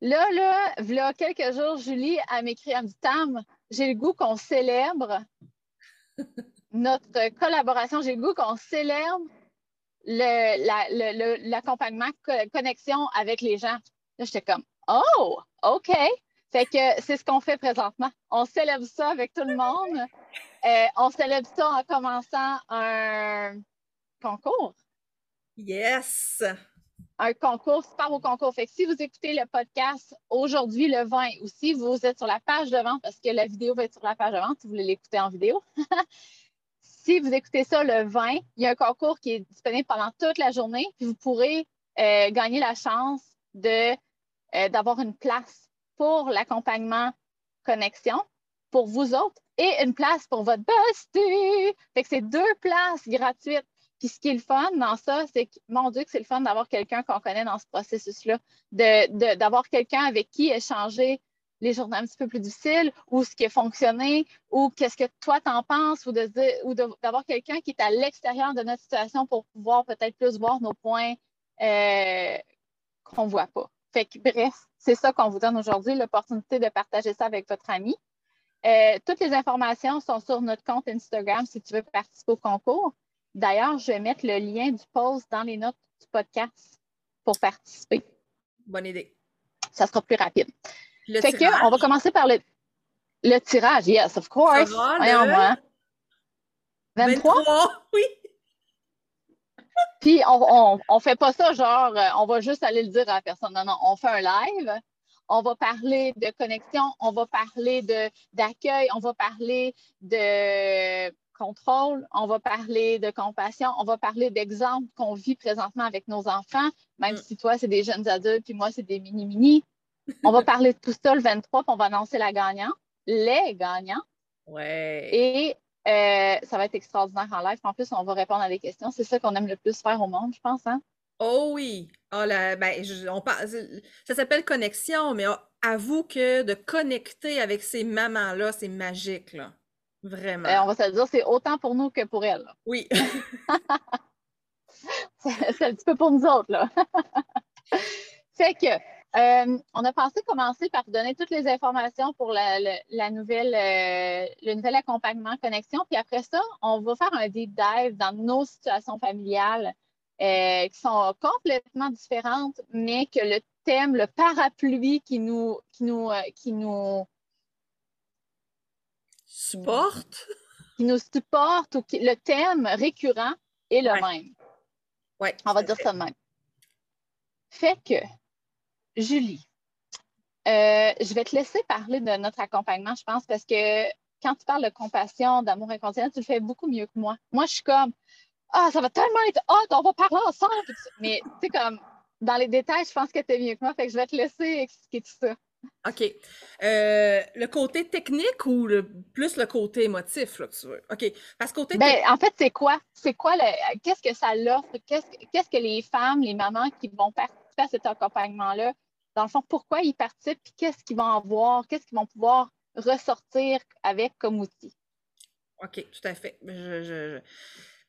Là, là, a quelques jours, Julie, a m'écrit, un dit Tam, j'ai le goût qu'on célèbre notre collaboration, j'ai le goût qu'on célèbre l'accompagnement, connexion avec les gens. Là, j'étais comme Oh, OK. Fait que c'est ce qu'on fait présentement. On célèbre ça avec tout le monde. Euh, on célèbre ça en commençant un concours. Yes! un concours, super au concours. Fait que si vous écoutez le podcast aujourd'hui, le 20, ou si vous êtes sur la page de vente, parce que la vidéo va être sur la page de vente si vous voulez l'écouter en vidéo. si vous écoutez ça le 20, il y a un concours qui est disponible pendant toute la journée, puis vous pourrez euh, gagner la chance de, euh, d'avoir une place pour l'accompagnement connexion pour vous autres et une place pour votre bestie. C'est deux places gratuites puis ce qui est le fun dans ça, c'est que, mon Dieu, que c'est le fun d'avoir quelqu'un qu'on connaît dans ce processus-là, d'avoir quelqu'un avec qui échanger les journées un petit peu plus difficiles ou ce qui a fonctionné ou qu'est-ce que toi t'en penses ou d'avoir quelqu'un qui est à l'extérieur de notre situation pour pouvoir peut-être plus voir nos points euh, qu'on ne voit pas. Fait que bref, c'est ça qu'on vous donne aujourd'hui, l'opportunité de partager ça avec votre ami. Euh, toutes les informations sont sur notre compte Instagram si tu veux participer au concours. D'ailleurs, je vais mettre le lien du post dans les notes du podcast pour participer. Bonne idée. Ça sera plus rapide. Le fait que, on va commencer par le, le tirage. Yes, of course. Voyons moi. 23? oui. Puis, on, on, fait pas ça genre, euh, on va juste aller le dire à la personne. Non, non, on fait un live. On va parler de connexion, on va parler d'accueil, on va parler de contrôle, on va parler de compassion, on va parler d'exemples qu'on vit présentement avec nos enfants, même mm. si toi, c'est des jeunes adultes, puis moi, c'est des mini-mini. On va parler de tout ça le 23, puis on va annoncer la gagnante, les gagnants. Ouais. Et euh, ça va être extraordinaire en live. En plus, on va répondre à des questions. C'est ça qu'on aime le plus faire au monde, je pense. Hein? Oh oui. Oh, ben, on ça s'appelle connexion, mais avoue que de connecter avec ces mamans-là, c'est magique. Là. Vraiment. Euh, on va se dire, c'est autant pour nous que pour elles. Oui. c'est un petit peu pour nous autres, là. fait que, euh, on a pensé commencer par donner toutes les informations pour la, nouvelle, euh, le nouvel accompagnement connexion. Puis après ça, on va faire un deep dive dans nos situations familiales qui sont complètement différentes, mais que le thème, le parapluie qui nous, qui nous, qui nous supporte. Qui nous supporte ou qui, le thème récurrent est le même. Oui. On va dire ça de même. Fait que, Julie, euh, je vais te laisser parler de notre accompagnement, je pense, parce que quand tu parles de compassion, d'amour inconditionnel, tu le fais beaucoup mieux que moi. Moi, je suis comme Ah, ça va tellement être hot, on va parler ensemble. Mais tu sais, comme dans les détails, je pense que tu es mieux que moi. Fait que je vais te laisser expliquer tout ça. OK. Euh, le côté technique ou le, plus le côté émotif, là, tu veux? OK. Parce que côté ben, En fait, c'est quoi? C'est quoi le. Qu'est-ce que ça l'offre? Qu'est-ce, que les femmes, les mamans qui vont participer à cet accompagnement-là, dans le fond, pourquoi ils participent? Puis qu'est-ce qu'ils vont avoir? Qu'est-ce qu'ils vont pouvoir ressortir avec comme outil? OK, tout à fait.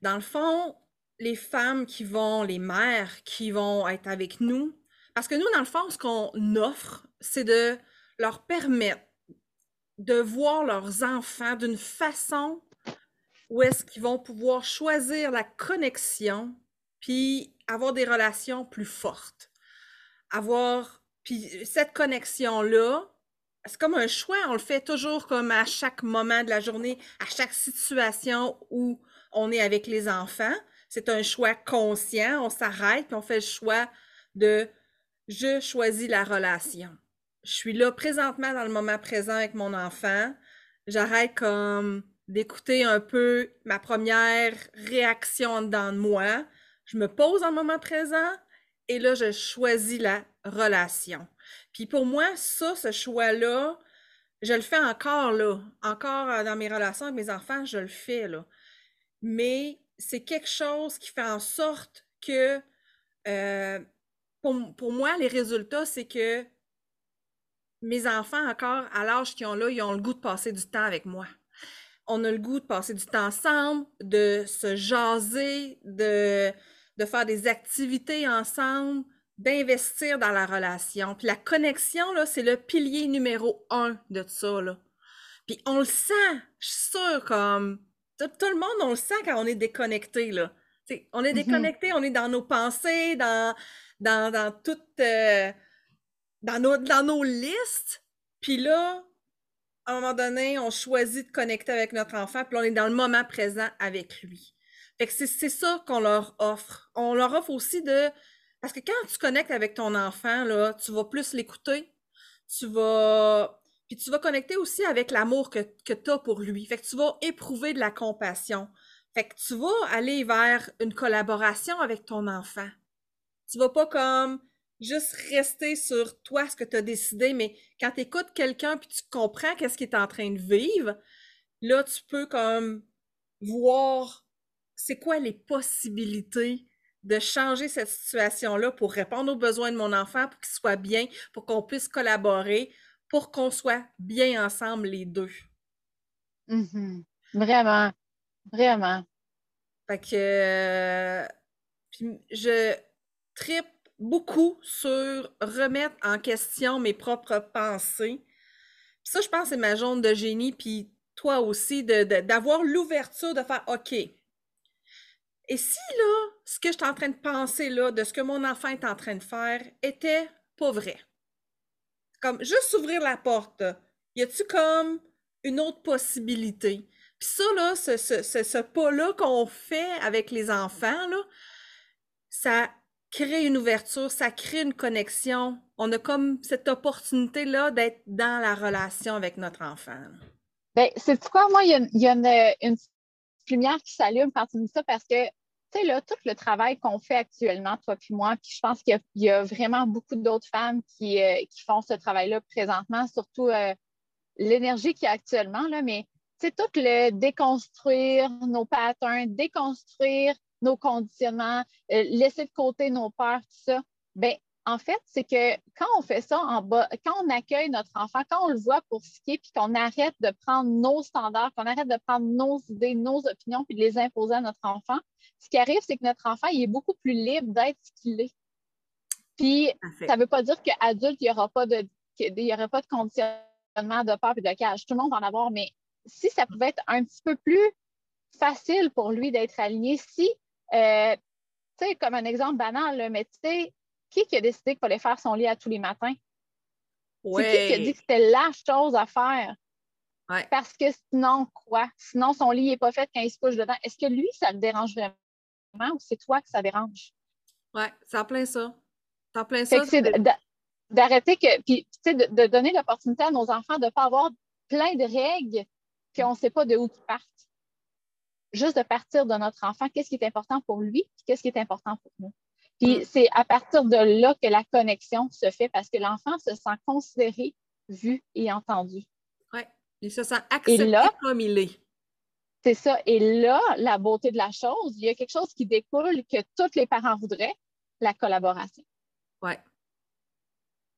Dans le fond, les femmes qui vont, les mères qui vont être avec nous, parce que nous, dans le fond, ce qu'on offre, c'est de leur permettre de voir leurs enfants d'une façon où est-ce qu'ils vont pouvoir choisir la connexion, puis avoir des relations plus fortes. Avoir, puis cette connexion-là, c'est comme un choix, on le fait toujours comme à chaque moment de la journée, à chaque situation où on est avec les enfants. C'est un choix conscient, on s'arrête, on fait le choix de je choisis la relation. Je suis là présentement dans le moment présent avec mon enfant. J'arrête comme d'écouter un peu ma première réaction dedans de moi. Je me pose dans le moment présent et là, je choisis la relation. Puis pour moi, ça, ce choix-là, je le fais encore là. Encore euh, dans mes relations avec mes enfants, je le fais là. mais c'est quelque chose qui fait en sorte que, euh, pour, moi, les résultats, c'est que mes enfants, encore à l'âge qu'ils ont là, ils ont le goût de passer du temps avec moi. On a le goût de passer du temps ensemble, de se jaser, de, de faire des activités ensemble, d'investir dans la relation. Puis la connexion, là, c'est le pilier numéro un de ça, là. Puis on le sent, je suis sûre, comme tout, le monde, on le sent quand on est déconnecté, là. on est mm-hmm. déconnecté, on est dans nos pensées, dans, dans, dans euh, dans nos, dans nos listes. Puis là, à un moment donné, on choisit de connecter avec notre enfant, puis on est dans le moment présent avec lui. Fait que c'est ça qu'on leur offre. On leur offre aussi de... Parce que quand tu connectes avec ton enfant, là, tu vas plus l'écouter, tu vas puis tu vas connecter aussi avec l'amour que, que tu as pour lui. Fait que tu vas éprouver de la compassion. Fait que tu vas aller vers une collaboration avec ton enfant. Tu vas pas comme juste rester sur toi, ce que tu as décidé, mais quand tu écoutes quelqu'un puis tu comprends qu'est-ce qu'il est en train de vivre, là, tu peux comme voir c'est quoi les possibilités de changer cette situation-là pour répondre aux besoins de mon enfant, pour qu'il soit bien, pour qu'on puisse collaborer, pour qu'on soit bien ensemble les deux? Mm-hmm. Vraiment, vraiment. Fait que euh, je tripe beaucoup sur remettre en question mes propres pensées. ça, je pense, c'est ma jaune de génie, puis toi aussi, d'avoir l'ouverture de faire OK. Et si là, ce que je suis en train de penser là, de ce que mon enfant est en train de faire, était pas vrai? Comme juste ouvrir la porte. Y a-tu comme une autre possibilité? Puis ça, là, ce, ce, ce, pas-là qu'on fait avec les enfants, là, ça crée une ouverture, ça crée une connexion. On a comme cette opportunité-là d'être dans la relation avec notre enfant. Bien, c'est quoi, moi, il y a, une, une, lumière qui s'allume quand tu ça parce que tu sais, là, tout le travail qu'on fait actuellement, toi puis moi, puis je pense qu'il y, a vraiment beaucoup d'autres femmes qui, euh, qui, font ce travail-là présentement, surtout euh, l'énergie qu'il y a actuellement, là, mais c'est tout le déconstruire nos patterns, déconstruire nos conditionnements, euh, laisser de côté nos peurs, tout ça. Bien, en fait, c'est que quand on fait ça en bas, quand on accueille notre enfant, quand on le voit pour ce qui est, puis qu'on arrête de prendre nos standards, qu'on arrête de prendre nos idées, nos opinions, puis de les imposer à notre enfant, ce qui arrive, c'est que notre enfant, il est beaucoup plus libre d'être ce qu'il est. Puis, ça ne veut pas dire qu'adulte, il n'y aura pas de il aura pas de conditionnement de peur et de cage. Tout le monde va en avoir, mais si ça pouvait être un petit peu plus facile pour lui d'être aligné, si, euh, tu sais, comme un exemple banal, mais tu sais, qui, qui a décidé qu'il fallait faire son lit à tous les matins? C'est qui qui a dit que c'était la chose à faire? Parce que sinon, quoi? Sinon, son lit n'est pas fait quand il se couche dedans. Est-ce que lui, ça le dérange vraiment ou c'est toi que ça dérange? Oui, ça plein ça. Ça plein ça. C'est d'arrêter que, puis, tu sais, de, donner l'opportunité à nos enfants de ne pas avoir plein de règles qu'on ne sait pas de où ils partent. Juste de partir de notre enfant, qu'est-ce qui est important pour lui, qu'est-ce qui est important pour nous? Puis mm. c'est à partir de là que la connexion se fait parce que l'enfant se sent considéré, vu et entendu. Oui, il se sent accepté comme il est. C'est ça. Et là, la beauté de la chose, il y a quelque chose qui découle que tous les parents voudraient, la collaboration. Oui.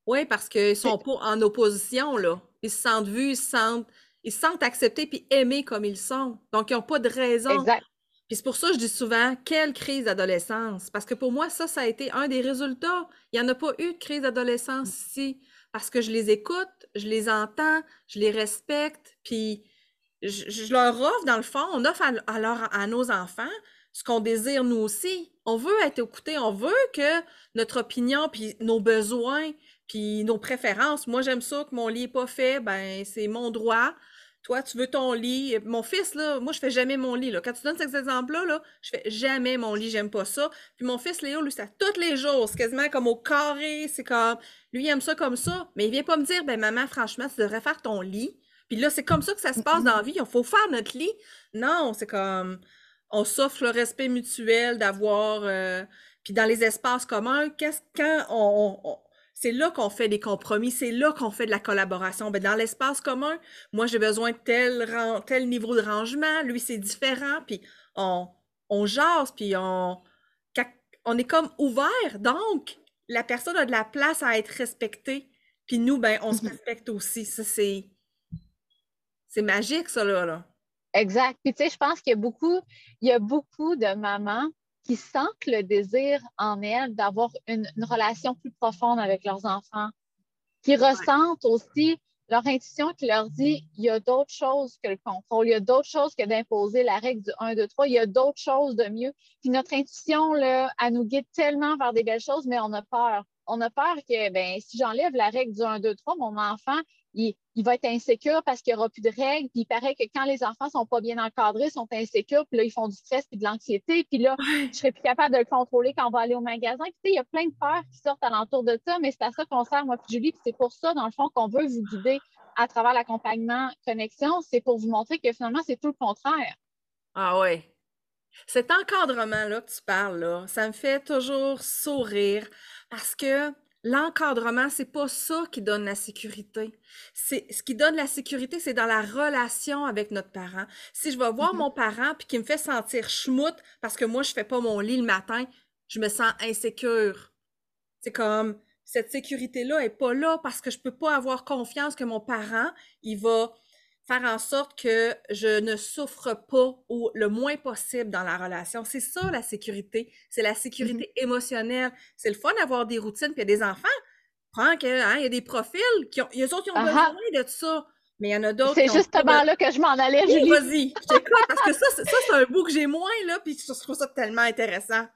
Oui, parce qu'ils sont pas en opposition, là. Ils se sentent vus, ils se sentent, ils se sentent acceptés puis aimés comme ils sont. Donc, ils n'ont pas de raison exact. Puis c'est pour ça que je dis souvent, quelle crise d'adolescence? Parce que pour moi, ça, ça a été un des résultats. Il n'y en a pas eu de crise d'adolescence ici. Parce que je les écoute, je les entends, je les respecte, puis je, leur offre, dans le fond, on offre à, à nos enfants ce qu'on désire nous aussi. On veut être écouté, on veut que notre opinion, puis nos besoins, puis nos préférences, moi j'aime ça que mon lit n'est pas fait, ben c'est mon droit. Toi, tu veux ton lit? Mon fils, là, moi, je fais jamais mon lit. Là. Quand tu donnes cet exemple-là, là, je fais jamais mon lit, j'aime pas ça. Puis mon fils Léo, lui, c'est tous les jours. C'est quasiment comme au carré. C'est comme. Lui, il aime ça comme ça. Mais il vient pas me dire, ben maman, franchement, tu devrais faire ton lit. Puis là, c'est comme ça que ça se passe dans la vie. Il faut faire notre lit. Non, c'est comme. On s'offre le respect mutuel d'avoir. Euh, puis dans les espaces communs, qu'est-ce quand on c'est là qu'on fait des compromis, c'est là qu'on fait de la collaboration. Ben, dans l'espace commun, moi, j'ai besoin de tel, tel niveau de rangement, lui, c'est différent, puis on, on jase, puis on, on est comme ouvert. Donc, la personne a de la place à être respectée, puis nous, ben, on se mhm. respecte aussi. Ça, c'est... C'est magique, ça, là. là. Exact. Puis, tu sais, je pense qu'il y a beaucoup, il y a beaucoup de mamans qui sentent le désir en elles d'avoir une, relation plus profonde avec leurs enfants, qui ressentent aussi leur intuition qui leur dit il y a d'autres choses que le contrôle, il y a d'autres choses que d'imposer la règle du 1, 2, 3, il y a d'autres choses de mieux. Puis notre intuition, là, elle nous guide tellement vers des belles choses, mais on a peur. On a peur que ben, si j'enlève la règle du 1, 2, 3, mon enfant, il, va être insécure parce qu'il n'y aura plus de règles. Puis il paraît que quand les enfants ne sont pas bien encadrés, ils sont insécures, puis là, ils font du stress puis de l'anxiété. Puis là, je ne serai plus capable de le contrôler quand on va aller au magasin. Puis, il y a plein de peurs qui sortent alentour de ça, mais c'est à ça qu'on sert, moi, puis Julie. Puis c'est pour ça, dans le fond, qu'on veut vous guider à travers l'accompagnement connexion. C'est pour vous montrer que finalement, c'est tout le contraire. Ah oui. Cet encadrement-là que tu parles, là, ça me fait toujours sourire parce que L'encadrement, c'est pas ça qui donne la sécurité. C'est ce qui donne la sécurité, c'est dans la relation avec notre parent. Si je vais voir mm-hmm. mon parent puis qu'il me fait sentir schmout parce que moi je fais pas mon lit le matin, je me sens insécure. C'est comme cette sécurité là est pas là parce que je peux pas avoir confiance que mon parent, il va faire en sorte que je ne souffre pas ou le moins possible dans la relation. C'est ça la sécurité. C'est la sécurité mm-hmm. émotionnelle. C'est le fun d'avoir des routines. Puis il y a des enfants, prends que, hein, il y a des profils qui ont, il y a autres qui ont besoin de ça. Mais il y en a d'autres. C'est justement là que je m'en allais, Julie. Vas-y, je t'écoute, parce que ça, ça c'est un bout que j'ai moins, là, puis je trouve ça tellement intéressant.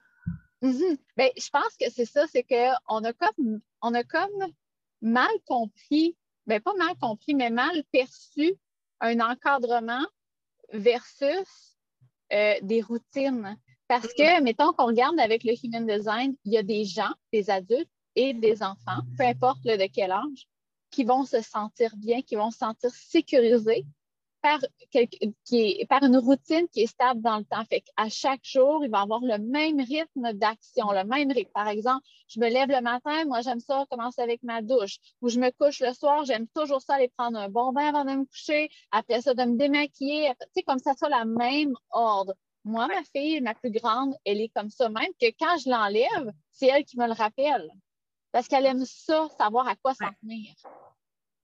Mm-hmm. Bien, je pense que c'est ça, c'est qu'on a comme on a comme mal compris, bien pas mal compris, mais mal perçu un encadrement versus euh, des routines. Parce que, mettons qu'on regarde avec le Human Design, il y a des gens, des adultes et des enfants, peu importe de quel âge, qui vont se sentir bien, qui vont se sentir sécurisés par, qui par une routine qui est stable dans le temps. Fait qu'à chaque jour, il va avoir le même rythme d'action, le même rythme. Par exemple, je me lève le matin, moi j'aime ça commencer avec ma douche. Ou je me couche le soir, j'aime toujours ça aller prendre un bon bain avant de me coucher, après ça de me démaquiller, tu sais, comme ça, ça, la même ordre. Moi, ma fille, ma plus grande, elle est comme ça même que quand je l'enlève, c'est elle qui me le rappelle. Parce qu'elle aime ça, savoir à quoi s'en tenir.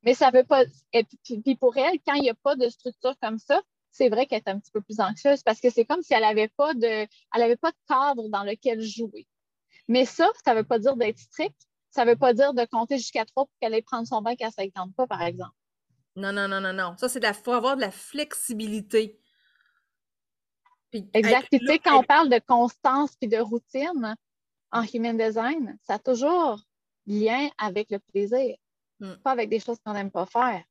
Mais ça veut pas. Et puis pour elle, quand il n'y a pas de structure comme ça, c'est vrai qu'elle est un petit peu plus anxieuse parce que c'est comme si elle n'avait pas de elle avait pas de cadre dans lequel jouer. Mais ça, ça ne veut pas dire d'être strict. Ça ne veut pas dire de compter jusqu'à trois pour qu'elle aille prendre son bain qu'elle ne s'attende pas, par exemple. Non, non, non, non, non. Ça, c'est il faut avoir de la flexibilité. exact. Puis tu sais, quand on parle de constance et de routine en human design, ça a toujours lien avec le plaisir. Mm. pas avec des choses qu'on n'aime pas faire.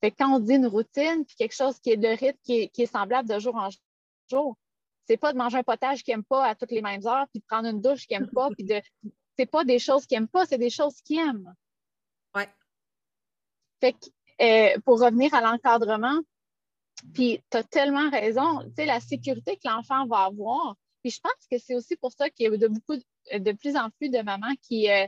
Fait quand on dit une routine, puis quelque chose qui est de rythme, qui est, semblable de jour en jour, c'est pas de manger un potage qu'il n'aime pas à toutes les mêmes heures, puis de prendre une douche qu'il n'aime pas, puis de. C'est pas des choses qu'il n'aime pas, c'est des choses qu'il aime. Ouais. Fait que, euh, pour revenir à l'encadrement, puis tu as tellement raison, tu sais, la sécurité que l'enfant va avoir. Puis je pense que c'est aussi pour ça qu'il y a de, beaucoup, de plus en plus de mamans qui euh,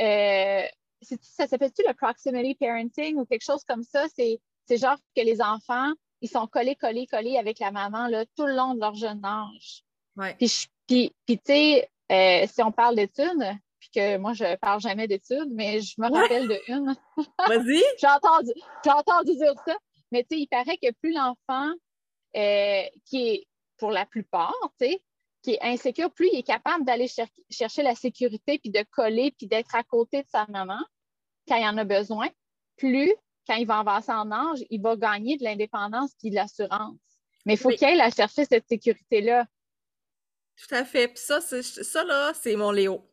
euh, ça s'appelle-tu le proximity parenting ou quelque chose comme ça? C'est, genre que les enfants, ils sont collés, collés, collés avec la maman là, tout le long de leur jeune âge. Puis, tu sais, euh, si on parle d'études, puis que moi, je parle jamais d'études, mais je me rappelle de une. Vas-y. j'ai, entendu, j'ai entendu dire ça. Mais tu sais, il paraît que plus l'enfant, euh, qui est pour la plupart, tu sais, qui est insécure, plus il est capable d'aller chercher la sécurité, puis de coller, puis d'être à côté de sa maman quand il en a besoin, plus quand il va avancer en âge, il va gagner de l'indépendance puis de l'assurance. Mais il faut qu'il aille chercher cette sécurité-là. Tout à fait. Puis ça, ça là, c'est mon Léo.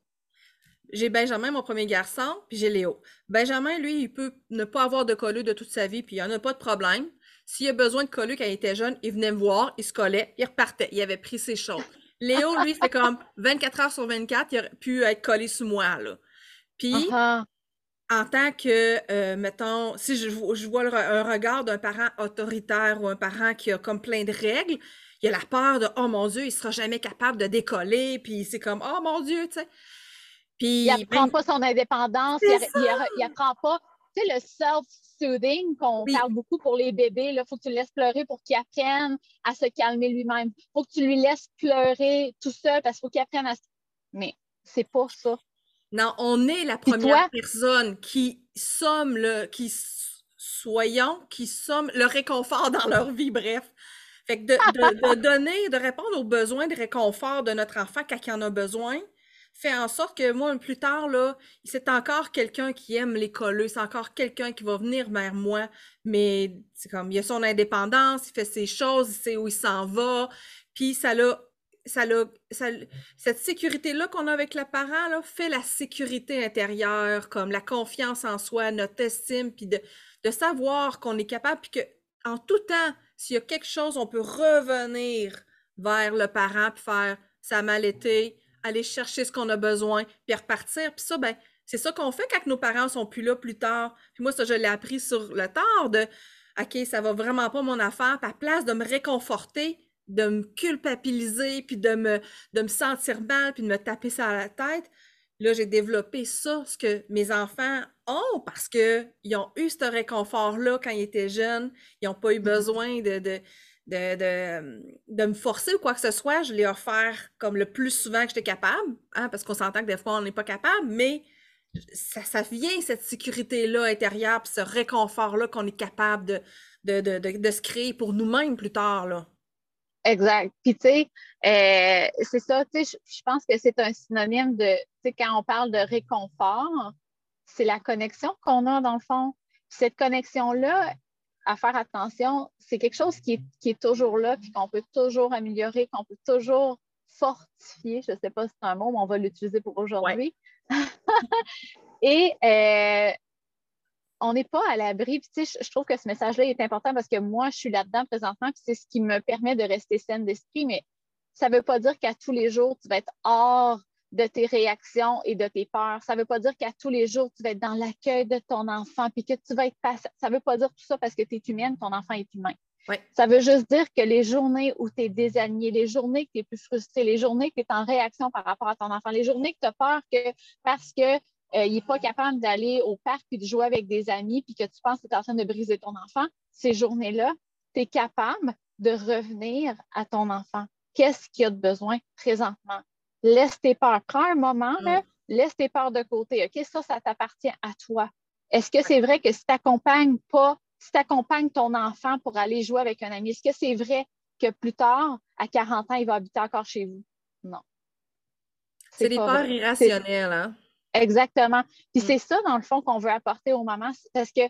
J'ai Benjamin, mon premier garçon, puis j'ai Léo. Benjamin, lui, il peut ne pas avoir de colleux de toute sa vie, puis il n'y en a pas de problème. S'il a besoin de colleux quand il était jeune, il venait me voir, il se collait, il repartait. Il avait pris ses choses. Léo, lui, c'est comme 24 heures sur 24, il aurait pu être collé sous moi, là. Puis, uh-huh. en tant que, euh, mettons, si je, vois un regard d'un parent autoritaire ou un parent qui a comme plein de règles, il y a la peur de « Oh mon Dieu, il sera jamais capable de décoller », puis c'est comme « Oh mon Dieu », tu sais. Puis, il n'apprend pas son indépendance, il n'apprend pas tu sais, le self-soothing qu'on parle beaucoup pour les bébés, il faut que tu le laisses pleurer pour qu'il apprenne à se calmer lui-même. Il faut que tu lui laisses pleurer tout seul parce qu'il faut qu'il apprenne à se... Mais c'est pas ça. Non, on est la première personne qui sommes le, qui soyons, qui sommes le réconfort dans leur vie, bref. Fait que de, donner, de répondre aux besoins de réconfort de notre enfant quand il en a besoin, fait en sorte que moi, plus tard, c'est encore quelqu'un qui aime les c'est encore quelqu'un qui va venir vers moi, mais c'est comme, il a son indépendance, il fait ses choses, il sait où il s'en va, puis ça l'a ça, ça, cette sécurité-là qu'on a avec le parent fait la sécurité intérieure, comme la confiance en soi, notre estime, puis de, de savoir qu'on est capable, puis qu'en tout temps, s'il y a quelque chose, on peut revenir vers le parent, puis faire ça a mal été, aller chercher ce qu'on a besoin, puis repartir. Puis ça, ben, c'est ça qu'on fait quand nos parents sont plus là plus tard. Puis moi, ça, je l'ai appris sur le tard de OK, ça va vraiment pas mon affaire, puis à place de me réconforter, de me culpabiliser, puis de me, de me sentir mal, puis de me taper ça à la tête. Là, j'ai développé ça, ce que mes enfants ont, parce qu'ils ont eu ce réconfort-là quand ils étaient jeunes. Ils n'ont pas eu mmh besoin de, de, de, me forcer ou quoi que ce soit. Je l'ai offert comme le plus souvent que j'étais capable, hein, parce qu'on s'entend que des fois, on n'est pas capable, mais ça, ça vient, cette sécurité-là intérieure, puis ce réconfort-là qu'on est capable de, de, se créer pour nous-mêmes plus tard. Là. Exact. Puis, tu sais, euh, c'est ça, tu sais, je pense que c'est un synonyme de, tu sais, quand on parle de réconfort, c'est la connexion qu'on a dans le fond. cette connexion-là, à faire attention, c'est quelque chose qui est, toujours là, puis qu'on peut toujours améliorer, qu'on peut toujours fortifier. Je ne sais pas si c'est un mot, mais on va l'utiliser pour aujourd'hui. Et euh, on n'est pas à l'abri. je trouve que ce message-là est important parce que moi, je suis là-dedans présentement, puis c'est ce qui me permet de rester saine d'esprit, mais ça ne veut pas dire qu'à tous les jours, tu vas être hors de tes réactions et de tes peurs. Ça ne veut pas dire qu'à tous les jours, tu vas être dans l'accueil de ton enfant, puis que tu vas être patient. Ça ne veut pas dire tout ça parce que tu es humaine, ton enfant est humain. Ça veut juste dire que les journées où tu es désaligné, les journées que tu es plus frustré, les journées que tu es en réaction par rapport à ton enfant, les journées que tu as peur que parce que euh, il n'est pas capable d'aller au parc et de jouer avec des amis, puis que tu penses que tu es en train de briser ton enfant, ces journées-là, tu es capable de revenir à ton enfant. Qu'est-ce qu'il a de besoin présentement? Laisse tes peurs. Prends un moment, là, laisse tes peurs de côté. OK, ça, ça t'appartient à toi. Est-ce que c'est vrai que si tu n'accompagnes pas, si tu accompagnes ton enfant pour aller jouer avec un ami, est-ce que c'est vrai que plus tard, à 40 ans, il va habiter encore chez vous? Non. C'est des peurs irrationnelles, hein? Exactement. Puis mm. c'est ça, dans le fond, qu'on veut apporter aux mamans. Parce que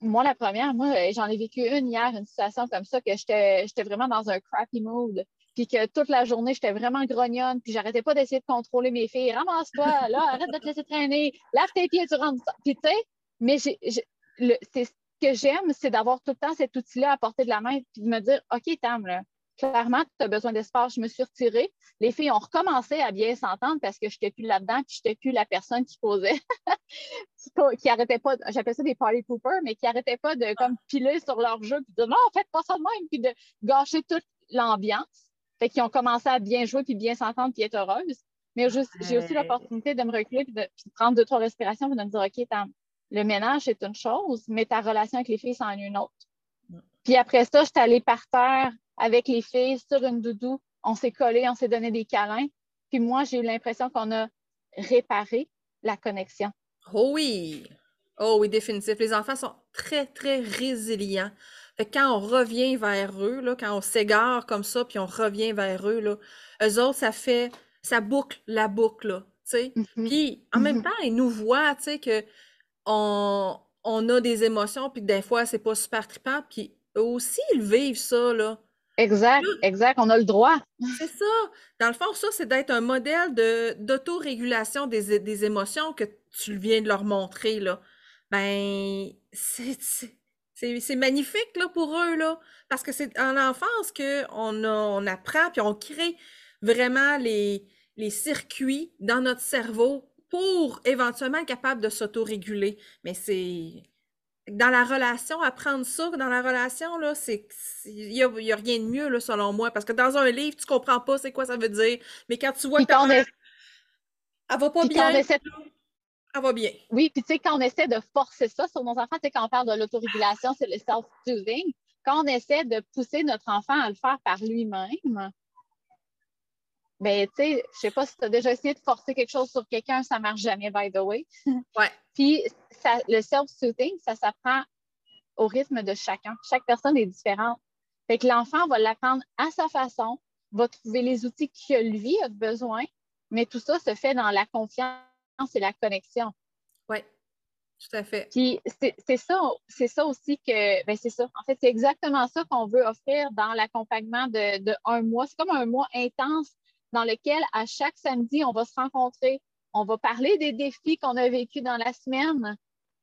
moi, la première, moi, j'en ai vécu une hier, une situation comme ça, que j'étais vraiment dans un crappy mood. Puis que toute la journée, j'étais vraiment grognonne, puis j'arrêtais pas d'essayer de contrôler mes filles. Ramasse-toi, là, arrête de te laisser traîner, lave tes pieds, tu rentres. Puis tu sais, mais c'est ce que j'aime, c'est d'avoir tout le temps cet outil-là à portée de la main, puis de me dire, OK, Tam, là, clairement, tu as besoin d'espace. Je me suis retirée. Les filles ont recommencé à bien s'entendre parce que je n'étais plus là-dedans, puis je n'étais plus la personne qui posait, qui arrêtait pas, j'appelle ça des party poopers, mais qui n'arrêtait pas de comme piler sur leur jeu, puis de dire non, faites pas ça de même, puis de gâcher toute l'ambiance. Fait qu'ils ont commencé à bien jouer, puis bien s'entendre, puis être heureuses. Mais j'ai aussi l'opportunité de me reculer, puis de, prendre deux, trois respirations, puis de me dire, OK, le ménage, c'est une chose, mais ta relation avec les filles, c'en est une autre. Puis après ça, je suis allée par terre avec les filles sur une doudou. On s'est collé, on s'est donné des câlins. Puis moi, j'ai eu l'impression qu'on a réparé la connexion. Oh oui! Oh oui, définitif. Les enfants sont très, très résilients. Fait quand on revient vers eux, là, quand on s'égare comme ça, puis on revient vers eux, là, eux autres, ça fait, ça boucle la boucle, là, tu sais. Mm-hmm. Puis, en même mm-hmm. temps, ils nous voient, tu sais, que on, on, a des émotions, puis que des fois, c'est pas super trippant, puis eux aussi, ils vivent ça, là. Exact, exact, on a le droit. C'est ça. Dans le fond, ça, c'est d'être un modèle de, d'autorégulation des, des émotions que tu viens de leur montrer, là. Ben, c'est, c'est, magnifique, là, pour eux, là. Parce que c'est en enfance qu'on on apprend, puis on crée vraiment les, les circuits dans notre cerveau pour éventuellement être capable de s'autoréguler. Mais c'est dans la relation, apprendre ça, dans la relation, là, c'est. Il n'y a, rien de mieux, là, selon moi. Parce que dans un livre, tu comprends pas c'est quoi ça veut dire. Mais quand tu vois. Elle va pas bien. Elle va bien. Oui, puis tu sais, quand on essaie de forcer ça sur nos enfants, tu sais, quand on parle de l'autorégulation, c'est le self-soothing. Quand on essaie de pousser notre enfant à le faire par lui-même, ben, tu sais, je sais pas si tu as déjà essayé de forcer quelque chose sur quelqu'un, ça marche jamais, by the way. Ouais. Puis, ça, le self-soothing, ça s'apprend au rythme de chacun. Chaque personne est différente. Fait que l'enfant va l'apprendre à sa façon, va trouver les outils que lui a besoin, mais tout ça se fait dans la confiance et la connexion. Oui, tout à fait. Puis c'est ça, c'est ça aussi que, ben c'est ça. En fait, c'est exactement ça qu'on veut offrir dans l'accompagnement de, de, un mois. C'est comme un mois intense dans lequel à chaque samedi, on va se rencontrer, on va parler des défis qu'on a vécus dans la semaine,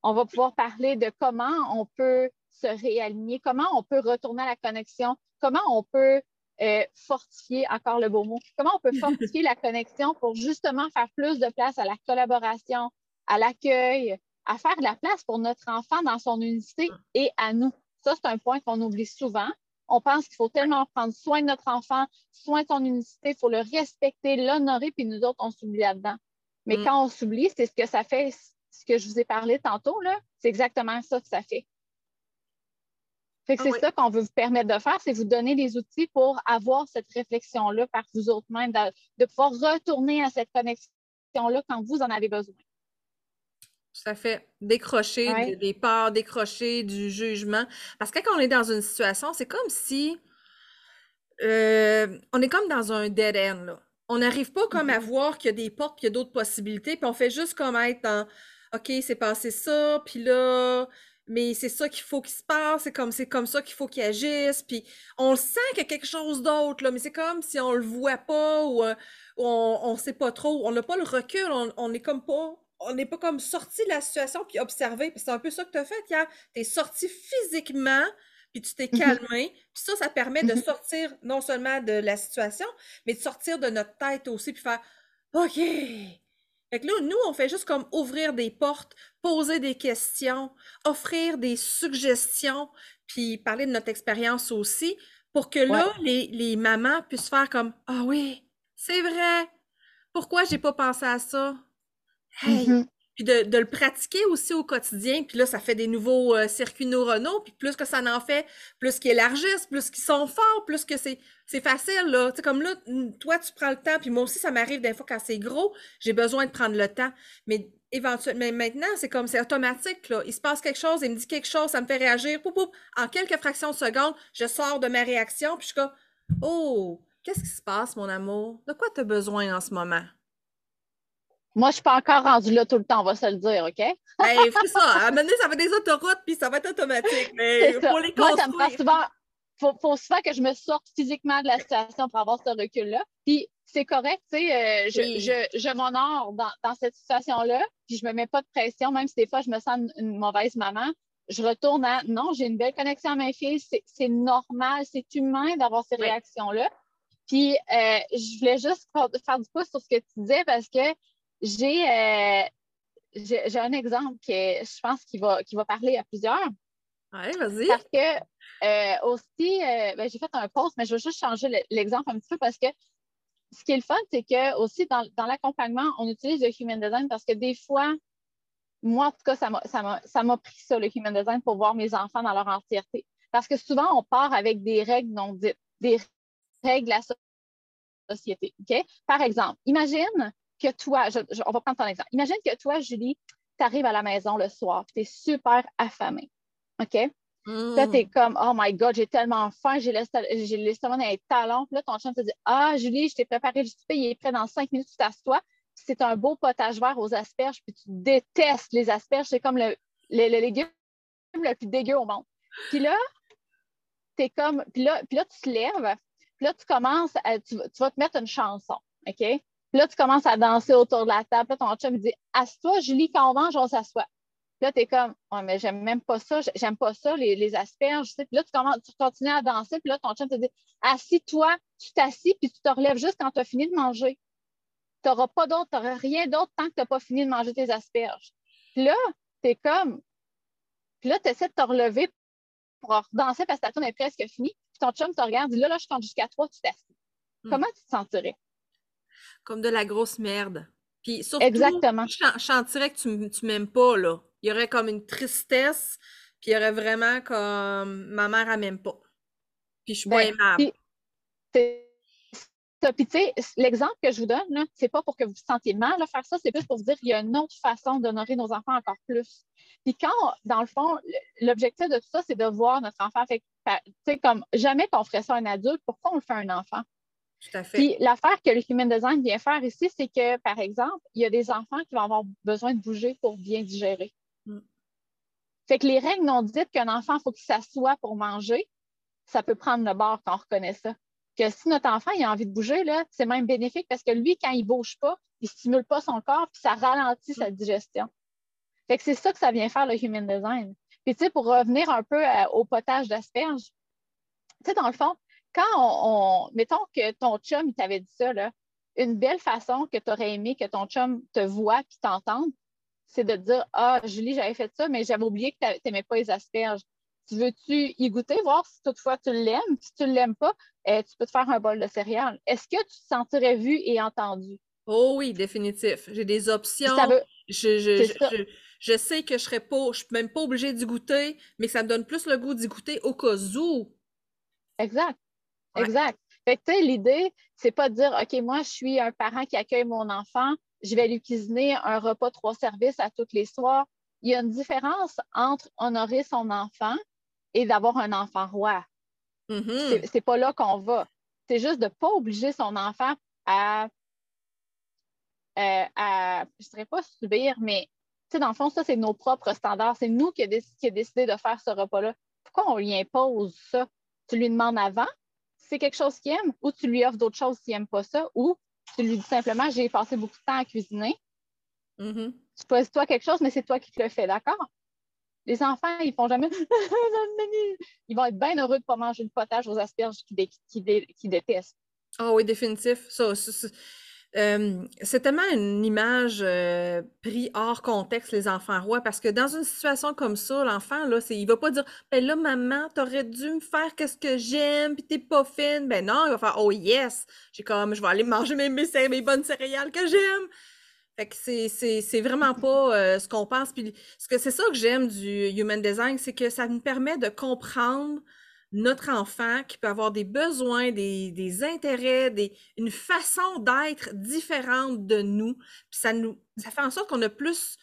on va pouvoir parler de comment on peut se réaligner, comment on peut retourner à la connexion, comment on peut euh, fortifier, encore le beau mot, comment on peut fortifier la connexion pour justement faire plus de place à la collaboration, à l'accueil, à faire de la place pour notre enfant dans son unicité et à nous? Ça, c'est un point qu'on oublie souvent. On pense qu'il faut tellement prendre soin de notre enfant, soin de son unicité, il faut le respecter, l'honorer, puis nous autres, on s'oublie là-dedans. Mais mm. quand on s'oublie, c'est ce que ça fait, ce que je vous ai parlé tantôt, là, c'est exactement ça que ça fait. Ah c'est ça qu'on veut vous permettre de faire, c'est vous donner des outils pour avoir cette réflexion-là par vous autres-mêmes, de, pouvoir retourner à cette connexion-là quand vous en avez besoin. Ça fait décrocher des, peurs, décrocher du jugement. Parce que quand on est dans une situation, c'est comme si euh, on est comme dans un dead end. On n'arrive pas comme à mm-hmm. voir qu'il y a des portes, qu'il y a d'autres possibilités, puis on fait juste comme être dans OK, c'est passé ça, puis là, mais c'est ça qu'il faut qu'il se passe, c'est comme, c'est comme ça qu'il faut qu'il agisse, puis on le sent qu'il y a quelque chose d'autre, là, mais c'est comme si on le voit pas ou, euh, on, on sait pas trop, on n'a pas le recul, on, on est comme pas, on n'est pas comme sorti de la situation puis observé, puis c'est un peu ça que tu as fait hier, tu es sorti physiquement, puis tu t'es mm-hmm. calmé, puis ça, ça permet de mm-hmm. sortir non seulement de la situation, mais de sortir de notre tête aussi, puis faire « OK, fait que là, nous, on fait juste comme ouvrir des portes, poser des questions, offrir des suggestions, puis parler de notre expérience aussi, pour que là, les, les, mamans puissent faire comme Ah oui, c'est vrai, pourquoi j'ai pas pensé à ça? Hey, mm-hmm. Puis de, le pratiquer aussi au quotidien. Puis là, ça fait des nouveaux euh, circuits neuronaux. Puis plus que ça en fait, plus qu'ils élargissent, plus qu'ils sont forts, plus que c'est, c'est facile. Là. Tu sais, comme là, toi, tu prends le temps. Puis moi aussi, ça m'arrive des fois quand c'est gros, j'ai besoin de prendre le temps. Mais éventuellement, maintenant, c'est comme c'est automatique. Là. Il se passe quelque chose, il me dit quelque chose, ça me fait réagir. Poup, poup. En quelques fractions de secondes, je sors de ma réaction. Puis je suis comme Oh, qu'est-ce qui se passe, mon amour? De quoi tu as besoin en ce moment? Moi, je ne suis pas encore rendue là tout le temps, on va se le dire, OK? ben, c'est ça. À un moment donné, ça fait des autoroutes, puis ça va être automatique. Mais il faut les construire. Moi, ça me prend souvent... Faut, faut souvent que je me sorte physiquement de la situation pour avoir ce recul-là. Puis c'est correct, tu sais, euh, je, je, je m'honore dans, dans, cette situation-là, puis je me mets pas de pression, même si des fois je me sens une, mauvaise maman. Je retourne à non, j'ai une belle connexion à ma fille, c'est normal, c'est humain d'avoir ces réactions-là. Puis euh, je voulais juste faire du pouce sur ce que tu disais parce que euh, j'ai j'ai un exemple que je pense qu'il va, va parler à plusieurs. Oui, vas-y. Parce que euh, aussi, euh, ben, j'ai fait un post, mais je veux juste changer l'exemple un petit peu parce que ce qui est le fun, c'est que aussi dans, dans l'accompagnement, on utilise le human design parce que des fois, moi, en tout cas, ça m'a pris ça, le human design, pour voir mes enfants dans leur entièreté. Parce que souvent, on part avec des règles non dites, des règles à la société. OK? Par exemple, imagine que toi, on va prendre ton exemple. Imagine que toi, Julie, tu arrives à la maison le soir, tu es super affamée. OK? Là, tu es mm. comme, oh my God, j'ai tellement faim, j'ai l'estomac dans les talons. Puis là, ton chien te dit, ah, Julie, je t'ai préparé le souper, il est prêt dans cinq minutes, tu t'assois. C'est un beau potage vert aux asperges, puis tu détestes les asperges. C'est comme le, légume le plus dégueu au monde. Puis là, es comme, puis là, puis là, tu te lèves, puis là, tu commences, tu, tu vas te mettre une chanson. OK? Puis là, tu commences à danser autour de la table. Puis là, ton chum me dit Assieds-toi, Julie, quand on mange, on s'assoit. Puis là, tu es comme Ouais, mais j'aime même pas ça, j'aime pas ça, les, les asperges. Puis là, tu, commences, tu continues à danser. Puis là, ton chum te dit Assis-toi, tu t'assis, puis tu te relèves juste quand tu as fini de manger. Tu n'auras pas d'autre, tu n'auras rien d'autre tant que tu n'as pas fini de manger tes asperges. Puis là, tu es comme. Puis là, tu essaies de te relever pour danser parce que ta tourne est presque finie. Puis ton chum te regarde, dit là, là, je compte jusqu'à trois, tu t'assis. Hmm. Comment tu te sentirais? Comme de la grosse merde. Puis surtout, Exactement. je, sentirais que tu, tu m'aimes pas, là. Il y aurait comme une tristesse, puis il y aurait vraiment comme ma mère, elle m'aime pas. Puis je suis pas Ben, aimable. puis, tu sais, l'exemple que je vous donne, là, c'est pas pour que vous vous sentiez mal à faire ça, c'est plus pour vous dire qu'il y a une autre façon d'honorer nos enfants encore plus. Puis quand, dans le fond, l'objectif de tout ça, c'est de voir notre enfant. Fait tu sais, comme jamais qu'on ferait ça à un adulte, pourquoi on le fait à un enfant? Tout à fait. Puis l'affaire que le Human Design vient faire ici, c'est que, par exemple, il y a des enfants qui vont avoir besoin de bouger pour bien digérer. Mm. Fait que les règles non dites qu'un enfant, il faut qu'il s'assoie pour manger, ça peut prendre le bord quand on reconnaît ça. Que si notre enfant il a envie de bouger, là, c'est même bénéfique parce que lui, quand il ne bouge pas, il ne stimule pas son corps, puis ça ralentit sa digestion. Fait que c'est ça que ça vient faire le Human Design. Puis tu sais, pour revenir un peu euh, au potage d'asperges, tu sais, dans le fond, quand on, on- mettons que ton chum, il t'avait dit ça, là, une belle façon que tu aurais aimé que ton chum te voit puis t'entende, c'est de te dire Ah, Julie, j'avais fait ça, mais j'avais oublié que tu n'aimais pas les asperges. Tu veux-tu y goûter, voir si toutefois tu l'aimes? Si tu ne l'aimes pas, euh, tu peux te faire un bol de céréales. Est-ce que tu te sentirais vu et entendu? Oh oui, définitif. J'ai des options. ça veut. Je, je sais que je serais pas, je suis même pas obligée d'y goûter, mais ça me donne plus le goût d'y goûter au cas où. Exact. Ouais. Exact. Fait que, tu sais, l'idée, c'est pas de dire, OK, moi, je suis un parent qui accueille mon enfant, je vais lui cuisiner un repas trois services à tous les soirs. Il y a une différence entre honorer son enfant et d'avoir un enfant roi. Mhm. C'est c'est pas là qu'on va. C'est juste de ne pas obliger son enfant à, euh, à je dirais pas subir, mais tu sais, dans le fond, ça, c'est nos propres standards. C'est nous qui a, déc- qui a décidé de faire ce repas-là. Pourquoi on lui impose ça? Tu lui demandes avant c'est quelque chose qu'il aime ou tu lui offres d'autres choses s'il n'aime pas ça ou tu lui dis simplement j'ai passé beaucoup de temps à cuisiner. Mhm. Tu choisis toi quelque chose, mais c'est toi qui te le fais, d'accord? Les enfants, ils font jamais. ils vont être bien heureux de ne pas manger le potage aux asperges qu'ils dé- qu'ils dé- qu'ils détestent. Ah oui, définitif. Ça, ça, ça, c'est tellement une image euh, prise hors contexte, les enfants rois, parce que dans une situation comme ça, l'enfant, là, c'est, il va pas dire, ben là, maman, t'aurais dû me faire qu'est-ce que j'aime, puis t'es pas fine. Ben non, il va faire, oh yes, j'ai comme, je vais aller manger mes, mes, mes bonnes céréales que j'aime. Fait que c'est, c'est, c'est vraiment pas euh, ce qu'on pense. Puis c'est ça que j'aime du Human Design, c'est que ça nous permet de comprendre notre enfant qui peut avoir des besoins, des, des intérêts, des, une façon d'être différente de nous. Puis ça nous, ça fait en sorte qu'on a plus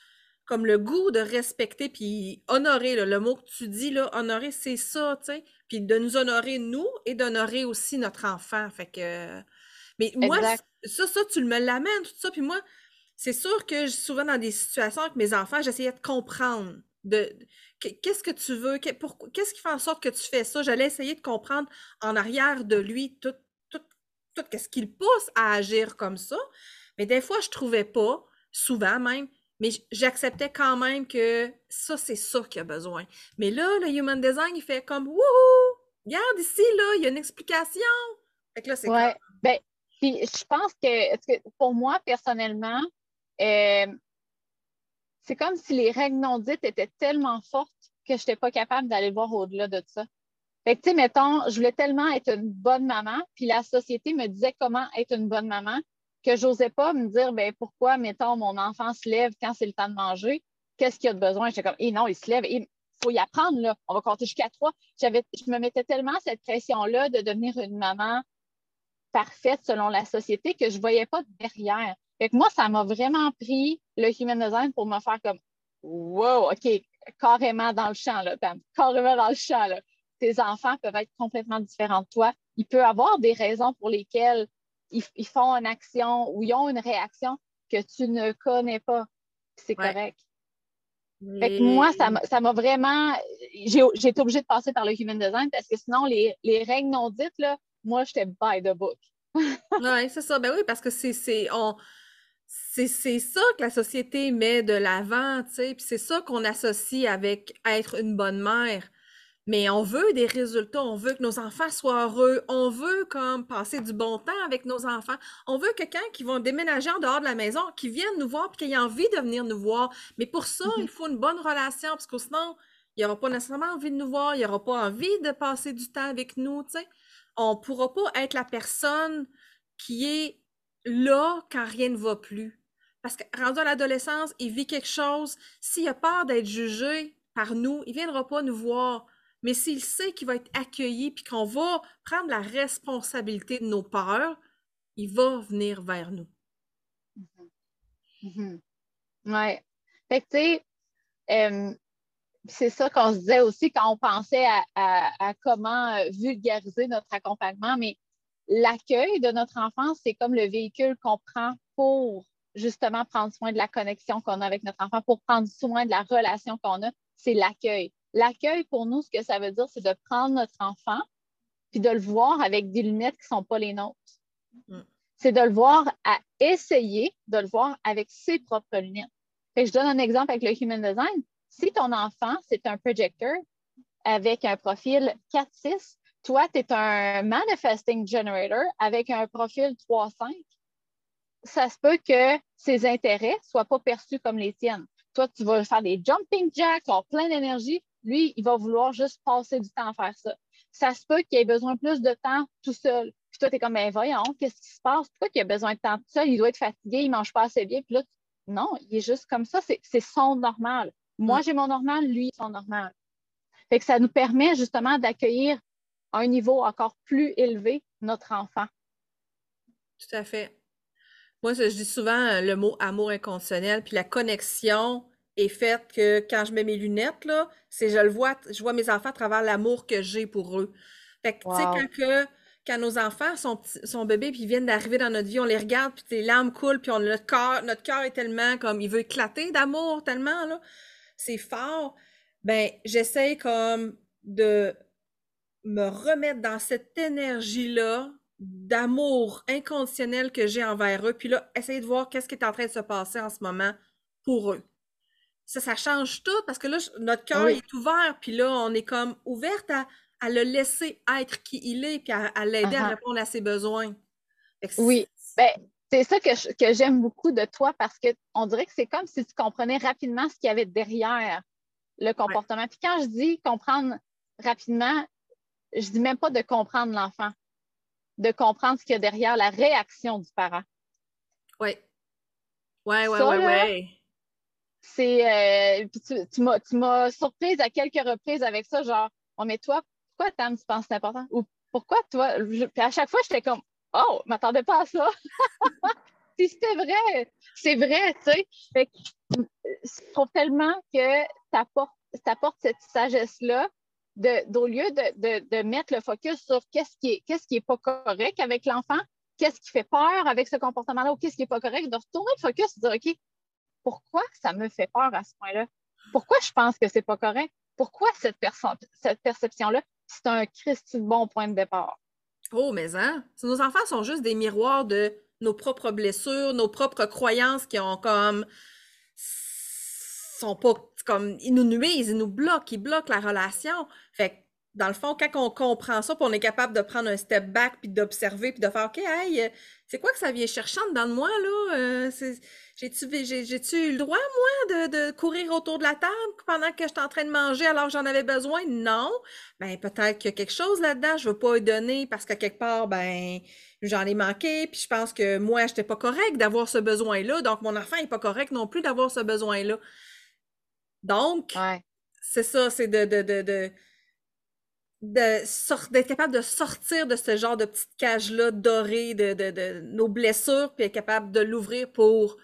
comme le goût de respecter puis honorer, là, le mot que tu dis, là, honorer, c'est ça, tu sais. Puis de nous honorer, nous, et d'honorer aussi notre enfant. Fait que... Mais moi, Exact. ça, ça, tu me l'amènes, tout ça. Puis moi, c'est sûr que je- souvent dans des situations avec mes enfants, j'essayais de comprendre de qu'est-ce que tu veux, qu'est-ce qui fait en sorte que tu fais ça? J'allais essayer de comprendre en arrière de lui tout, tout, tout qu'est-ce qui le pousse à agir comme ça. Mais des fois, je trouvais pas, souvent même, mais j'acceptais quand même que ça, c'est ça qu'il a besoin. Mais là, le Human Design, il fait comme Wouhou! Regarde ici, là, il y a une explication. Fait que là, c'est Ouais. comme Ben, puis je pense que, que pour moi, personnellement, euh, c'est comme si les règles non dites étaient tellement fortes que je n'étais pas capable d'aller voir au-delà de ça. Fait que, tu sais, mettons, je voulais tellement être une bonne maman, puis la société me disait comment être une bonne maman, que j'osais pas me dire, ben pourquoi, mettons, mon enfant se lève quand c'est le temps de manger, qu'est-ce qu'il a de besoin? J'étais comme, eh non, il se lève, il faut y apprendre, là. On va compter jusqu'à trois. J'avais, je me mettais tellement cette pression-là de devenir une maman parfaite selon la société que je ne voyais pas derrière. Fait que moi, ça m'a vraiment pris le human design pour me faire comme Wow, OK, carrément dans le champ, là, Pam, carrément dans le champ. Là. Tes enfants peuvent être complètement différents de toi. Il peut y avoir des raisons pour lesquelles ils, ils font une action ou ils ont une réaction que tu ne connais pas. C'est Ouais. correct. Fait que moi, ça m'a- vraiment. J'ai été obligée de passer par le human design parce que sinon, les, les règles non dites, là, moi, j'étais by the book. Ouais, c'est ça. Ben oui, parce que c'est c'est on c'est c'est ça que la société met de l'avant, tu sais, puis c'est ça qu'on associe avec être une bonne mère. Mais on veut des résultats, on veut que nos enfants soient heureux, on veut comme passer du bon temps avec nos enfants. On veut que quand ils vont déménager en dehors de la maison, qu'ils viennent nous voir puis qu'ils aient envie de venir nous voir. Mais pour ça, Mhm. il faut une bonne relation parce que sinon, il n'aura pas nécessairement envie de nous voir, il n'aura pas envie de passer du temps avec nous, tu sais. On ne pourra pas être la personne qui est là quand rien ne va plus. Parce que rendu à l'adolescence, il vit quelque chose. S'il a peur d'être jugé par nous, il ne viendra pas nous voir. Mais s'il sait qu'il va être accueilli puis qu'on va prendre la responsabilité de nos peurs, il va venir vers nous. Oui. Fait que, tu sais, c'est ça qu'on se disait aussi quand on pensait à, comment euh, vulgariser notre accompagnement, mais l'accueil de notre enfant, c'est comme le véhicule qu'on prend pour justement prendre soin de la connexion qu'on a avec notre enfant, pour prendre soin de la relation qu'on a, c'est l'accueil. L'accueil, pour nous, ce que ça veut dire, c'est de prendre notre enfant puis de le voir avec des lunettes qui ne sont pas les nôtres. Mm. C'est de le voir à essayer de le voir avec ses propres lunettes. je donne un exemple avec le Human Design. Si ton enfant, c'est un projecteur avec un profil 4-6, toi, tu es un manifesting generator avec un profil 3-5, ça se peut que ses intérêts ne soient pas perçus comme les tiennes. Toi, tu vas faire des jumping jacks, avoir plein d'énergie. Lui, il va vouloir juste passer du temps à faire ça. Ça se peut qu'il ait besoin plus de temps tout seul. Puis toi, tu es comme, ben voyons, qu'est-ce qui se passe? Pourquoi il a besoin de temps tout seul? Il doit être fatigué, il ne mange pas assez bien. Puis là, non, il est juste comme ça. C'est son normal. Moi, j'ai mon normal, lui, son normal. Fait que ça nous permet justement d'accueillir à un niveau encore plus élevé notre enfant. Tout à fait. Moi, je dis souvent euh, le mot amour inconditionnel, puis la connexion est faite que quand je mets mes lunettes, là, c'est je le vois, je vois mes enfants à travers l'amour que j'ai pour eux. Fait que, tu sais, quand, nos enfants sont, sont bébés, puis ils viennent d'arriver dans notre vie, on les regarde, puis les larmes coulent, puis on, notre cœur notre cœur est tellement comme, il veut éclater d'amour tellement, là c'est fort, ben j'essaie comme de me remettre dans cette énergie-là d'amour inconditionnel que j'ai envers eux, puis là, essayer de voir qu'est-ce qui est en train de se passer en ce moment pour eux. Ça, ça change tout parce que là, notre cœur est ouvert, puis là, on est comme ouverte à, le laisser être qui il est, puis à, l'aider à répondre à ses besoins. Oui, ben, c'est ça que, j'aime beaucoup de toi parce qu'on dirait que c'est comme si tu comprenais rapidement ce qu'il y avait derrière le comportement. Puis quand je dis comprendre rapidement, je dis même pas de comprendre l'enfant, de comprendre ce qu'il y a derrière la réaction du parent. Oui. Oui, oui, oui, oui. C'est. Euh, tu, m'as surprise à quelques reprises avec ça, genre, oh, mais toi, pourquoi Tam, tu penses que c'est important? Ou pourquoi toi? puis à chaque fois, j'étais comme, Oh, je m'attendais pas à ça. si c'était vrai, c'est vrai, tu sais. je trouve tellement que tu apportes, cette sagesse-là d'au lieu de, mettre le focus sur qu'est-ce qui est, qui est pas correct avec l'enfant, qu'est-ce qui fait peur avec ce comportement-là ou qu'est-ce qui n'est pas correct, de retourner le focus et de dire OK, pourquoi ça me fait peur à ce point-là? Pourquoi je pense que c'est pas correct? Pourquoi cette, cette perception-là? C'est un Christ bon point de départ? Oh, mais hein? Nos enfants sont juste des miroirs de nos propres blessures, nos propres croyances qui ont comme. sont pas comme. Ils nous nuisent, ils nous bloquent, ils bloquent la relation. Fait que, dans le fond, quand on comprend ça, puis on est capable de prendre un step back, puis d'observer, puis de faire OK, hey, c'est quoi que ça vient cherchant dans moi, là? Euh, j'ai-tu, eu le droit, moi, de, courir autour de la table pendant que j'étais en train de manger alors que j'en avais besoin? Non. Ben, peut-être qu'il y a quelque chose là-dedans, je veux pas y donner parce que quelque part, ben, j'en ai manqué, puis je pense que moi, je n'étais pas correct d'avoir ce besoin-là, donc mon enfant n'est pas correct non plus d'avoir ce besoin-là. Donc, c'est ça, c'est de, de d'être capable de sortir de ce genre de petite cage-là dorée de, de, nos blessures, puis être capable de l'ouvrir pour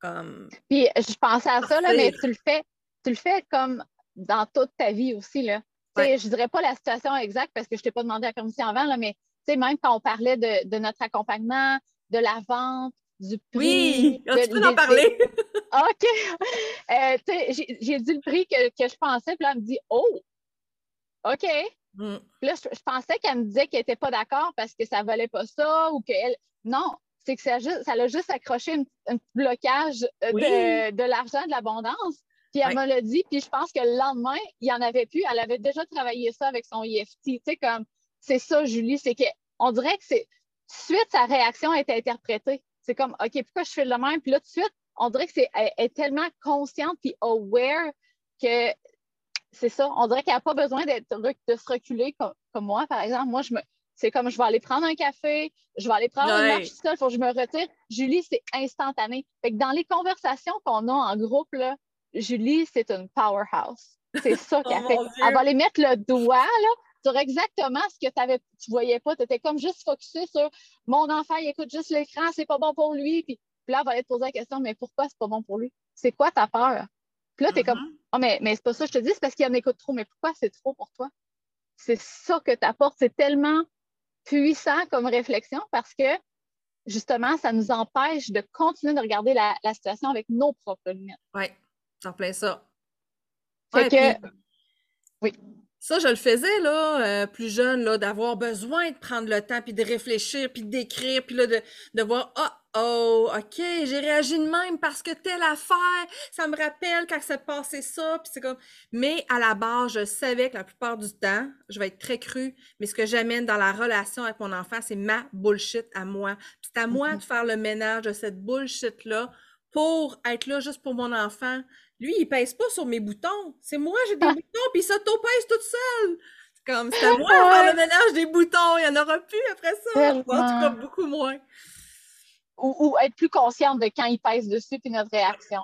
comme. Puis je pensais à ça, là, mais tu le fais, tu le fais comme dans toute ta vie aussi. Là. ne Je dirais pas la situation exacte parce que je ne t'ai pas demandé la permission avant, là, mais même quand on parlait de, notre accompagnement, de la vente, du prix. Oui, tu peux en parler. OK. Euh, j'ai dit le prix que, que je pensais, puis là, elle me dit Oh, OK. Mm. Là, je, pensais qu'elle me disait qu'elle n'était pas d'accord parce que ça ne valait pas ça ou qu'elle. Non, c'est que ça, juste, ça l'a juste accroché un, petit blocage euh, de, l'argent, de l'abondance. Puis elle me l'a dit, puis je pense que le lendemain, il n'y en avait plus. Elle avait déjà travaillé ça avec son EFT. Tu sais, comme, c'est ça, Julie, c'est qu'on dirait que c'est. De suite, sa réaction a été interprétée. C'est comme, OK, pourquoi je fais le même? Puis là, tout de suite, on dirait que c'est est tellement consciente puis aware que c'est ça. On dirait qu'elle n'a pas besoin d'être de se reculer comme, moi, par exemple. Moi, je me, c'est comme je vais aller prendre un café, je vais aller prendre une marche seule, il faut que je me retire. Julie, c'est instantané. Fait que dans les conversations qu'on a en groupe, là, Julie, c'est une powerhouse. C'est ça qu'elle oh fait. Elle va aller mettre le doigt là, sur exactement ce que avais, tu voyais pas. Tu étais comme juste focusé sur mon enfant, il écoute juste l'écran, c'est pas bon pour lui. Puis, là, elle va aller te poser la question, mais pourquoi c'est pas bon pour lui? C'est quoi ta peur? Puis là, tu es comme, oh, mais, mais c'est pas ça, je te dis, c'est parce qu'il en écoute trop. Mais pourquoi c'est trop pour toi? C'est ça que tu apportes. C'est tellement puissant comme réflexion parce que justement, ça nous empêche de continuer de regarder la, situation avec nos propres lunettes. Oui, en plein ça. Fait que, oui. Ça, je le faisais, là, euh, plus jeune, là, d'avoir besoin de prendre le temps, puis de réfléchir, puis d'écrire, puis là, de, de voir, ah, oh, OK, j'ai réagi de même parce que telle affaire, ça me rappelle quand s'est passé ça, puis c'est comme... Mais à la base, je savais que la plupart du temps, je vais être très crue, mais ce que j'amène dans la relation avec mon enfant, c'est ma bullshit à moi. C'est à moi mm-hmm. de faire le ménage de cette bullshit-là pour être là juste pour mon enfant, lui, il pèse pas sur mes boutons. C'est moi, j'ai des ah. boutons, puis il s'auto-pèse toute seule. C'est comme, c'est à moi de faire le ménage des boutons. Il n'y en aura plus après ça. En tout cas, beaucoup moins. Ou, être plus consciente de quand il pèse dessus, puis notre réaction.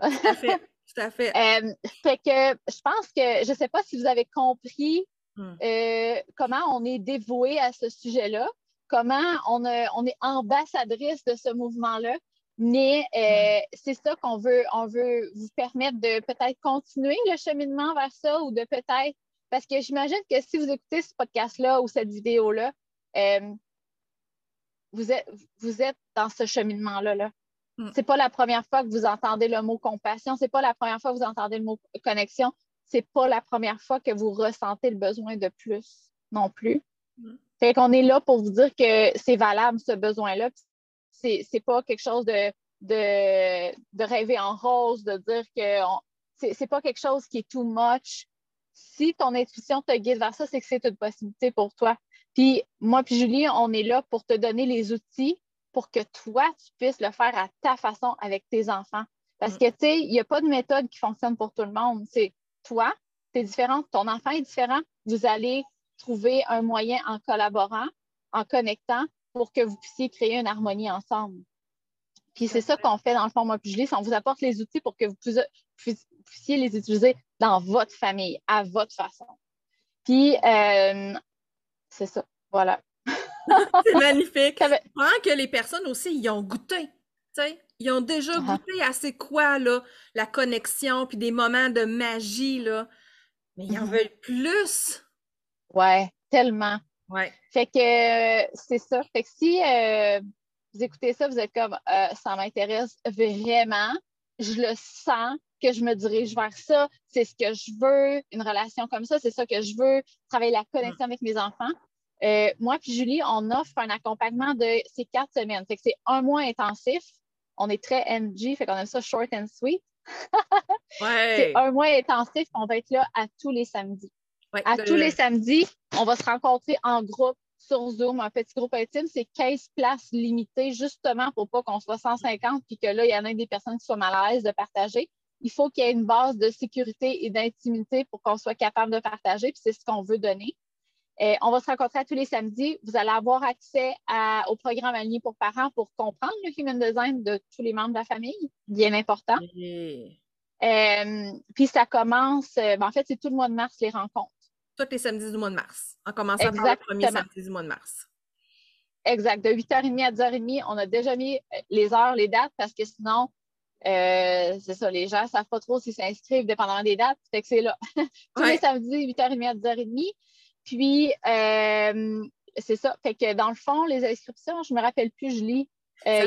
Tout à fait. Tout à fait. Euh, fait que je pense que, je ne sais pas si vous avez compris hmm. euh, comment on est dévoué à ce sujet-là, comment on, on est ambassadrice de ce mouvement-là, mais euh, c'est ça qu'on veut, on veut vous permettre de peut-être continuer le cheminement vers ça ou de peut-être, parce que j'imagine que si vous écoutez ce podcast-là ou cette vidéo-là, euh, vous, êtes, vous êtes dans ce cheminement-là. Là. Mm. C'est pas la première fois que vous entendez le mot compassion, c'est pas la première fois que vous entendez le mot connexion, c'est pas la première fois que vous ressentez le besoin de plus non plus. Mm. Fait qu'on est là pour vous dire que c'est valable ce besoin-là, c'est pas quelque chose de, de, rêver en rose, de dire que c'est pas quelque chose qui est too much. Si ton intuition te guide vers ça, c'est que c'est une possibilité pour toi. Puis moi puis Julie, on est là pour te donner les outils pour que toi, tu puisses le faire à ta façon avec tes enfants. Parce que, tu sais, il n'y a pas de méthode qui fonctionne pour tout le monde. C'est toi, tu es différent, ton enfant est différent. Vous allez trouver un moyen en collaborant, en connectant, pour que vous puissiez créer une harmonie ensemble. Puis c'est ça qu'on fait dans le fond, moi, puis on vous apporte les outils pour que vous puissiez les utiliser dans votre famille, à votre façon. Puis euh, c'est ça, voilà. c'est magnifique. Je que les personnes aussi, ils ont goûté. Ils ont déjà uh-huh. goûté à c'est quoi, là, la connexion, puis des moments de magie, là. Mais ils en mm-hmm. veulent plus. Ouais, tellement. Ouais. Fait que euh, c'est ça. Fait que si euh, vous écoutez ça, vous êtes comme euh, ça m'intéresse vraiment, je le sens que je me dirige vers ça, c'est ce que je veux, une relation comme ça, c'est ça que je veux, travailler la connexion avec mes enfants. moi puis Julie, on offre un accompagnement de ces quatre semaines. Fait que c'est un mois intensif. On est très NG, fait qu'on aime ça short and sweet. ouais. C'est un mois intensif, on va être là à tous les samedis à tous les samedis, on va se rencontrer en groupe sur Zoom, un petit groupe intime. C'est 15 places limitées, justement pour pas qu'on soit 150 puis que là, il y en a des personnes qui soient mal à l'aise de partager. Il faut qu'il y ait une base de sécurité et d'intimité pour qu'on soit capable de partager, puis c'est ce qu'on veut donner. Et on va se rencontrer à tous les samedis. Vous allez avoir accès au programme aligné pour parents pour comprendre le human design de tous les membres de la famille, bien important. Euh, puis ça commence, euh, ben, en fait, c'est tout le mois de mars les rencontres tous les samedis du mois de mars, en commençant par le premier samedi du mois de mars. Exact. De 8h30 à 10h30, on a déjà mis euh, les heures, les dates, parce que sinon, euh, c'est ça, les gens ne savent pas trop s'ils s'inscrivent dépendamment des dates. Fait que c'est là. Tous les samedis, 8h30 à 10h30. Puis, euh, c'est ça. Fait que dans le fond, les inscriptions, je ne me rappelle plus, je lis. à,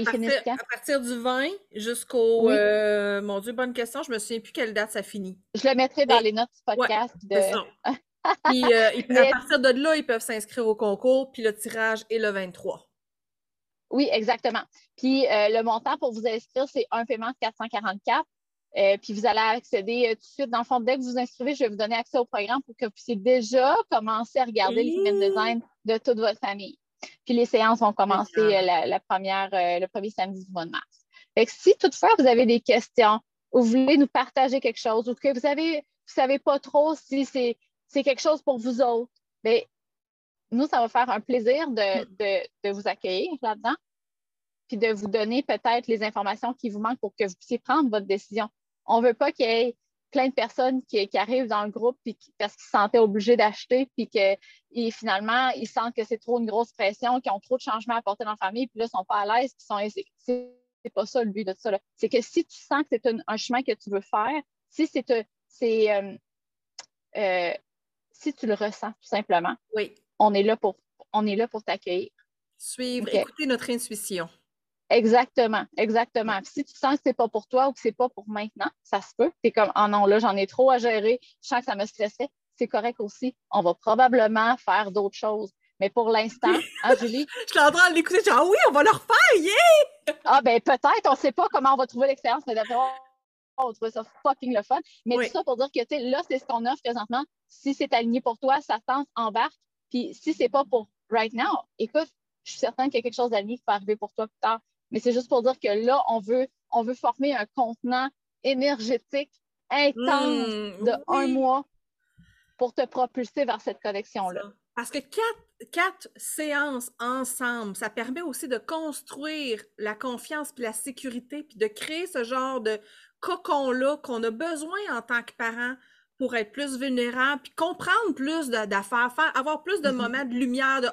partir, du 20 jusqu'au. mon Dieu, bonne question. Je ne me souviens plus quelle date ça finit. Je le mettrai dans les notes du podcast. de... Puis euh, à partir de là, ils peuvent s'inscrire au concours, puis le tirage est le 23. Oui, exactement. Puis euh, le montant pour vous inscrire, c'est un paiement de 444. Euh, puis vous allez accéder tout de suite. Dans le fond, dès que vous vous inscrivez, je vais vous donner accès au programme pour que vous puissiez déjà commencer à regarder human design de toute votre famille. Puis les séances vont commencer la, première, le premier samedi du mois de mars. Fait que si toutefois vous avez des questions ou vous voulez nous partager quelque chose ou que vous avez vous savez pas trop si c'est c'est quelque chose pour vous autres, mais nous, ça va faire un plaisir de, de vous accueillir là-dedans, puis de vous donner peut-être les informations qui vous manquent pour que vous puissiez prendre votre décision. On ne veut pas qu'il y ait plein de personnes qui, arrivent dans le groupe puis parce qu'ils se sentaient obligés d'acheter, puis que finalement, ils sentent que c'est trop une grosse pression, qu'ils ont trop de changements à apporter dans la famille, puis là, ils ne sont pas à l'aise, puis sont C'est pas ça le but de ça. C'est que si tu sens que c'est un, chemin que tu veux faire, si c'est euh, euh, si tu le ressens tout simplement, oui. on est là pour on est là pour t'accueillir. Suivre, écouter notre intuition. Exactement, exactement. si tu sens que c'est pas pour toi ou que c'est pas pour maintenant, ça se peut. Tu es comme, oh non, là, j'en ai trop à gérer, je sens que ça me stressait. C'est correct aussi. On va probablement faire d'autres choses. Mais pour l'instant, hein, Julie? je suis en train de l'écouter, ah oui, on va le refaire, yeah! ah, ben peut-être, on ne sait pas comment on va trouver l'expérience, mais d'abord, on va trouver ça fucking le fun. Mais tout ça pour dire que, tu sais, là, c'est ce qu'on offre présentement. Si c'est aligné pour toi, ça tente, embarque. Puis si c'est pas pour right now, écoute, je suis certaine qu'il y a quelque chose d'aligné qui va arriver pour toi plus tard. Mais c'est juste pour dire que là, on veut, on veut former un contenant énergétique intense mmh, de un mois pour te propulser vers cette connexion-là. Parce que quatre, quatre, séances ensemble, ça permet aussi de construire la confiance puis la sécurité, puis de créer ce genre de cocon-là qu'on a besoin en tant que parent pour être plus vulnérable, puis comprendre plus d'affaires, faire, avoir plus de mm-hmm. moments de lumière, de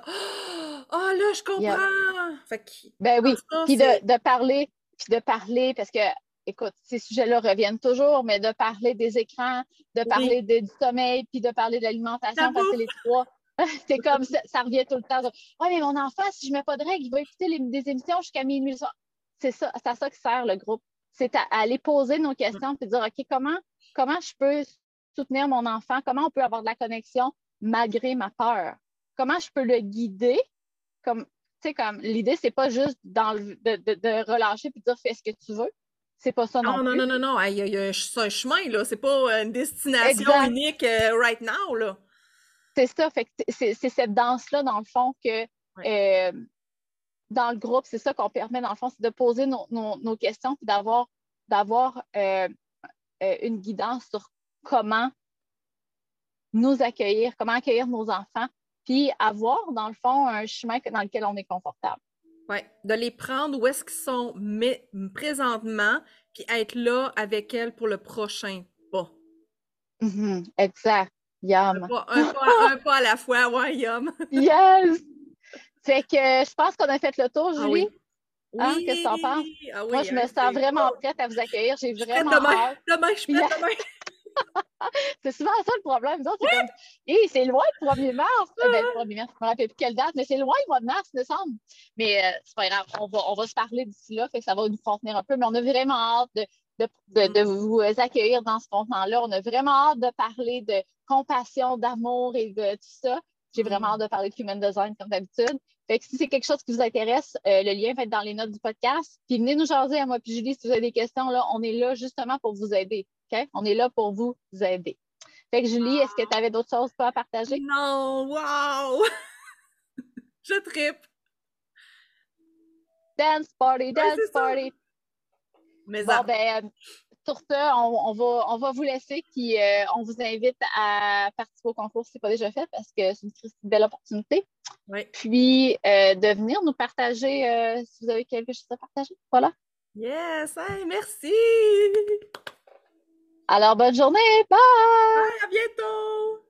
Oh là, je comprends! ben oui, puis de, parler, puis de parler, parce que, écoute, ces sujets-là reviennent toujours, mais de parler des écrans, de parler du sommeil, puis de parler de l'alimentation, parce que les trois, c'est comme ça, ça, revient tout le temps. Ouais, mais mon enfant, si je mets pas de règles, il va écouter des émissions jusqu'à minuit. C'est ça, c'est à ça que sert le groupe. C'est à, aller poser nos questions puis dire OK, comment, comment je peux soutenir mon enfant? Comment on peut avoir de la connexion malgré ma peur? Comment je peux le guider? Comme, comme l'idée, c'est pas juste dans de, de, relâcher de dire fais ce que tu veux. C'est pas ça non, non plus. Non, non, non, non. Il y a, un chemin, là. C'est pas une destination unique euh, right now, là. C'est ça. Fait c'est cette danse-là, dans le fond, que euh, dans le groupe, c'est ça qu'on permet, dans le fond, c'est de poser nos, nos, questions puis d'avoir d'avoir euh, une guidance sur comment nous accueillir, comment accueillir nos enfants, puis avoir, dans le fond, un chemin dans lequel on est confortable. Oui, de les prendre où est-ce qu'ils sont présentement, puis être là avec elles pour le prochain pas. Mm-hmm, exact. Yum. Un pas, à la fois, ouais, yum. yes! Fait que je pense qu'on a fait le tour, ah Julie. Hein. Qu'est-ce que tu en penses? Ah Moi, je me sens vraiment prête à vous accueillir. J'ai vraiment demain. hâte. Demain, je suis prête demain. c'est souvent ça le problème. c'est comme, c'est loin le 1er mars. Ben, le 1er mars, je ne me rappelle plus quelle date, mais c'est loin le mois de mars, décembre. Mais euh, c'est pas grave, on va, on va se parler d'ici là, fait que ça va nous contenir un peu. Mais on a vraiment hâte de, de, de, vous accueillir dans ce contenant-là. On a vraiment hâte de parler de compassion, d'amour et de tout ça. J'ai vraiment hâte de parler de human design comme d'habitude. Fait que si c'est quelque chose qui vous intéresse, euh, le lien va être dans les notes du podcast. Puis venez nous jaser à moi puis Julie si vous avez des questions. Là, on est là justement pour vous aider. On est là pour vous aider. Fait que Julie, est-ce que tu avais d'autres choses à partager? Non, wow! Je tripe! Dance party, dance party! Mais bon, ben, sur ça, on, va, on va vous laisser, puis euh, on vous invite à participer au concours si ce n'est pas déjà fait, parce que c'est une belle opportunité. Oui. Puis, euh, de venir nous partager euh, si vous avez quelque chose à partager. Voilà. Yes! merci! Alors, bonne journée. Bye! Bye, à bientôt!